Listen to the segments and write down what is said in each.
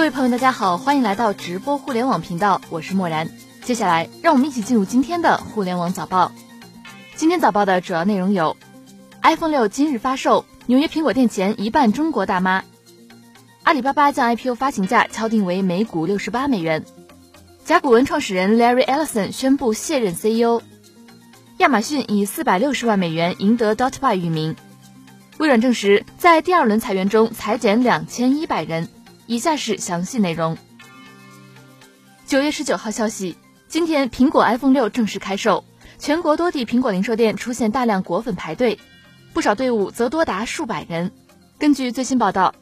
各位朋友，大家好，欢迎来到直播互联网频道，我是漠然。接下来，让我们一起进入今天的互联网早报。今天早报的主要内容有：iPhone 六今日发售，纽约苹果店前一半中国大妈；阿里巴巴将 IPO 发行价敲定为每股六十八美元；甲骨文创始人 Larry Ellison 宣布卸任 CEO；亚马逊以四百六十万美元赢得 Dotby 域名；微软证实在第二轮裁员中裁减两千一百人。以下是详细内容。九月十九号消息，今天苹果 iPhone 六正式开售，全国多地苹果零售店出现大量果粉排队，不少队伍则多达数百人。根据最新报道，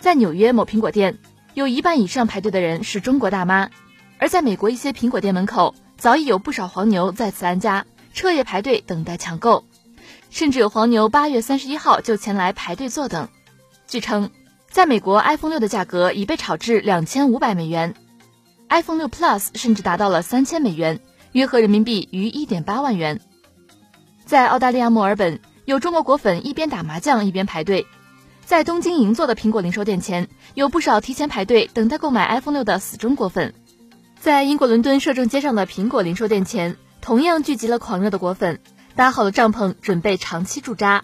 在纽约某苹果店，有一半以上排队的人是中国大妈；而在美国一些苹果店门口，早已有不少黄牛在此安家，彻夜排队等待抢购，甚至有黄牛八月三十一号就前来排队坐等。据称。在美国，iPhone 六的价格已被炒至两千五百美元，iPhone 六 Plus 甚至达到了三千美元，约合人民币逾一点八万元。在澳大利亚墨尔本，有中国果粉一边打麻将一边排队；在东京银座的苹果零售店前，有不少提前排队等待购买 iPhone 六的死忠果粉；在英国伦敦摄政街上的苹果零售店前，同样聚集了狂热的果粉，搭好了帐篷，准备长期驻扎。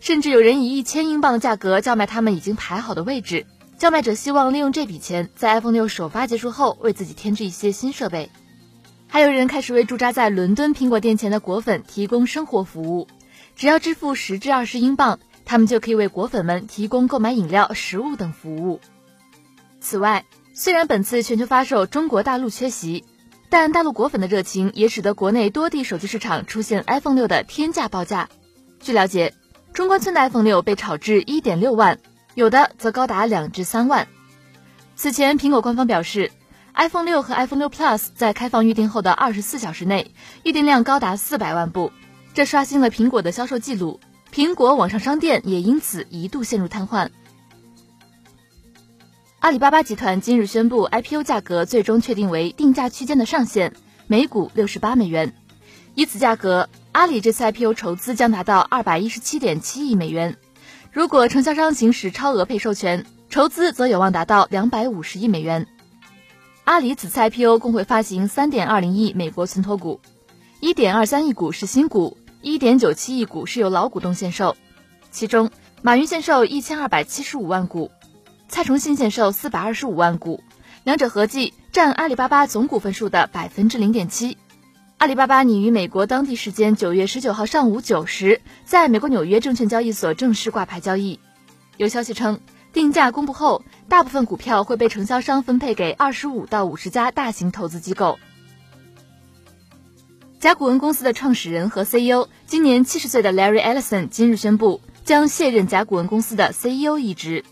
甚至有人以一千英镑的价格叫卖他们已经排好的位置，叫卖者希望利用这笔钱在 iPhone 六首发结束后为自己添置一些新设备。还有人开始为驻扎在伦敦苹果店前的果粉提供生活服务，只要支付十至二十英镑，他们就可以为果粉们提供购买饮料、食物等服务。此外，虽然本次全球发售中国大陆缺席，但大陆果粉的热情也使得国内多地手机市场出现 iPhone 六的天价报价。据了解。中关村的 iPhone 六被炒至一点六万，有的则高达两至三万。此前，苹果官方表示，iPhone 六和 iPhone 六 Plus 在开放预订后的二十四小时内，预订量高达四百万部，这刷新了苹果的销售记录。苹果网上商店也因此一度陷入瘫痪。阿里巴巴集团今日宣布，IPO 价格最终确定为定价区间的上限，每股六十八美元，以此价格。阿里这次 IPO 筹资将达到二百一十七点七亿美元，如果承销商行使超额配授权，筹资则有望达到两百五十亿美元。阿里此次 IPO 共会发行三点二零亿美国存托股，一点二三亿股是新股，一点九七亿股是由老股东限售，其中马云限售一千二百七十五万股，蔡崇信限售四百二十五万股，两者合计占阿里巴巴总股份数的百分之零点七。阿里巴巴拟于美国当地时间九月十九号上午九时，在美国纽约证券交易所正式挂牌交易。有消息称，定价公布后，大部分股票会被承销商分配给二十五到五十家大型投资机构。甲骨文公司的创始人和 CEO，今年七十岁的 Larry Ellison 今日宣布将卸任甲骨文公司的 CEO 一职。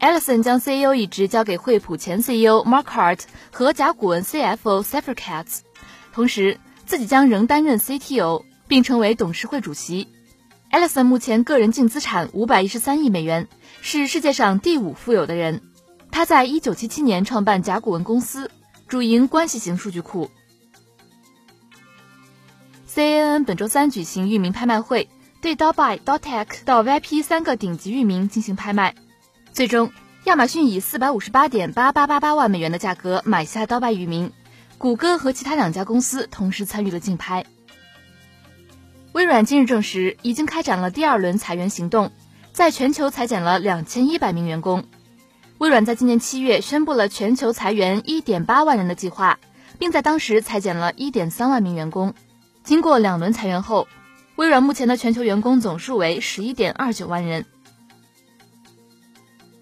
Ellison 将 CEO 一职交给惠普前 CEO Mark Hart 和甲骨文 CFO Safra Catz，同时。自己将仍担任 CTO，并成为董事会主席。Ellison 目前个人净资产五百一十三亿美元，是世界上第五富有的人。他在一九七七年创办甲骨文公司，主营关系型数据库。CNN 本周三举行域名拍卖会，对 Dotby、Dottech 到 VIP 三个顶级域名进行拍卖。最终，亚马逊以四百五十八点八八八八万美元的价格买下 Dotby 域名。谷歌和其他两家公司同时参与了竞拍。微软今日证实，已经开展了第二轮裁员行动，在全球裁减了两千一百名员工。微软在今年七月宣布了全球裁员一点八万人的计划，并在当时裁减了一点三万名员工。经过两轮裁员后，微软目前的全球员工总数为十一点二九万人。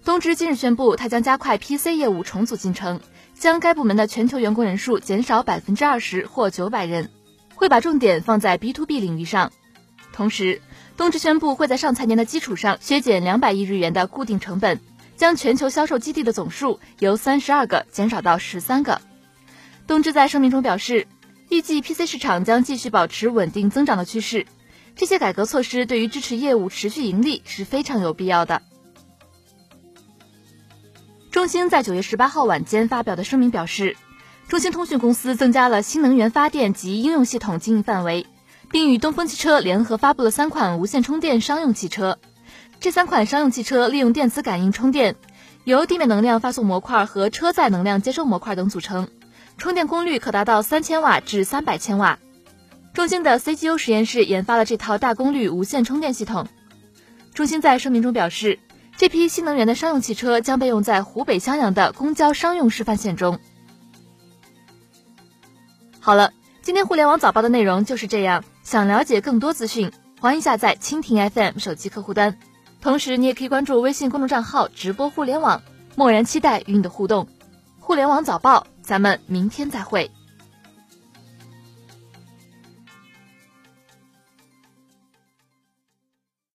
东芝今日宣布，它将加快 PC 业务重组进程。将该部门的全球员工人数减少百分之二十或九百人，会把重点放在 B to B 领域上。同时，东芝宣布会在上财年的基础上削减两百亿日元的固定成本，将全球销售基地的总数由三十二个减少到十三个。东芝在声明中表示，预计 PC 市场将继续保持稳定增长的趋势。这些改革措施对于支持业务持续盈利是非常有必要的。中兴在九月十八号晚间发表的声明表示，中兴通讯公司增加了新能源发电及应用系统经营范围，并与东风汽车联合发布了三款无线充电商用汽车。这三款商用汽车利用电磁感应充电，由地面能量发送模块和车载能量接收模块等组成，充电功率可达到三千瓦至三百千瓦。中兴的 CGU 实验室研发了这套大功率无线充电系统。中兴在声明中表示，这批新能源的商用汽车将被用在湖北襄阳的公交商用示范线中。好了，今天互联网早报的内容就是这样。想了解更多资讯，欢迎下载蜻蜓 FM 手机客户端。同时，你也可以关注微信公众账号“直播互联网”，默然期待与你的互动。互联网早报，咱们明天再会。